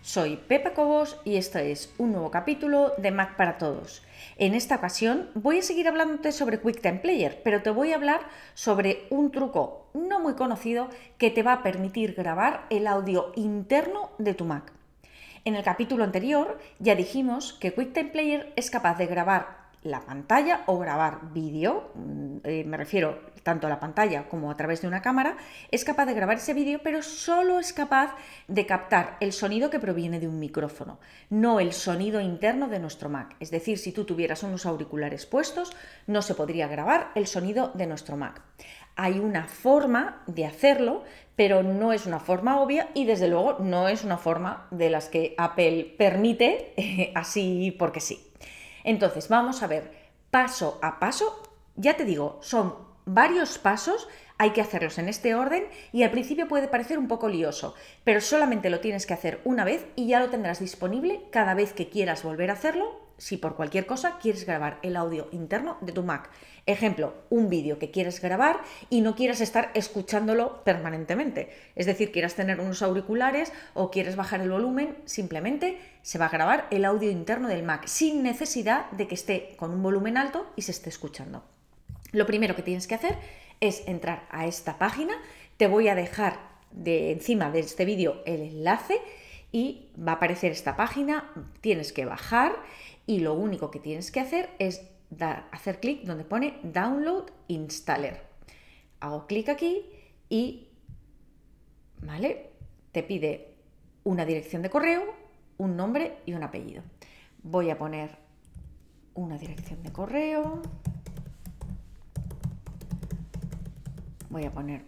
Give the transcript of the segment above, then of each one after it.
soy Pepa Cobos y este es un nuevo capítulo de Mac para Todos. En esta ocasión voy a seguir hablándote sobre QuickTime Player, pero te voy a hablar sobre un truco no muy conocido que te va a permitir grabar el audio interno de tu Mac. En el capítulo anterior ya dijimos que QuickTime Player es capaz de grabar la pantalla o grabar vídeo, mm, eh, me refiero tanto a la pantalla como a través de una cámara, es capaz de grabar ese vídeo, pero solo es capaz de captar el sonido que proviene de un micrófono, no el sonido interno de nuestro Mac. Es decir, si tú tuvieras unos auriculares puestos, no se podría grabar el sonido de nuestro Mac. Hay una forma de hacerlo, pero no es una forma obvia y desde luego no es una forma de las que Apple permite así porque sí. Entonces, vamos a ver paso a paso. Ya te digo, son varios pasos, hay que hacerlos en este orden y al principio puede parecer un poco lioso, pero solamente lo tienes que hacer una vez y ya lo tendrás disponible cada vez que quieras volver a hacerlo si por cualquier cosa quieres grabar el audio interno de tu Mac. Ejemplo, un vídeo que quieres grabar y no quieras estar escuchándolo permanentemente. Es decir, quieras tener unos auriculares o quieres bajar el volumen, simplemente se va a grabar el audio interno del Mac sin necesidad de que esté con un volumen alto y se esté escuchando. Lo primero que tienes que hacer es entrar a esta página. Te voy a dejar de encima de este vídeo el enlace y va a aparecer esta página. Tienes que bajar y lo único que tienes que hacer es hacer clic donde pone Download Installer. Hago clic aquí y, ¿vale? Te pide una dirección de correo, un nombre y un apellido. Voy a poner una dirección de correo. Voy a poner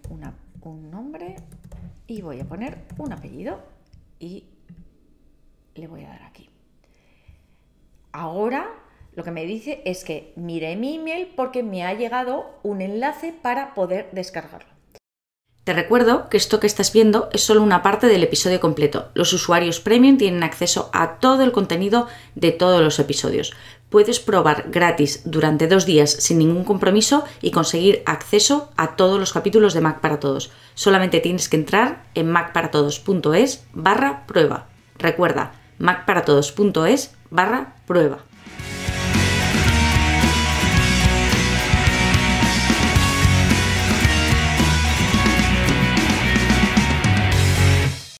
un nombre y voy a poner un apellido y le voy a dar aquí. Ahora lo que me dice es que mire mi email porque me ha llegado un enlace para poder descargarlo. Te recuerdo que esto que estás viendo es solo una parte del episodio completo. Los usuarios premium tienen acceso a todo el contenido de todos los episodios. Puedes probar gratis durante dos días sin ningún compromiso y conseguir acceso a todos los capítulos de Mac para Todos. Solamente tienes que entrar en macparatodos.es barra prueba. Recuerda, macparatodos.es barra prueba.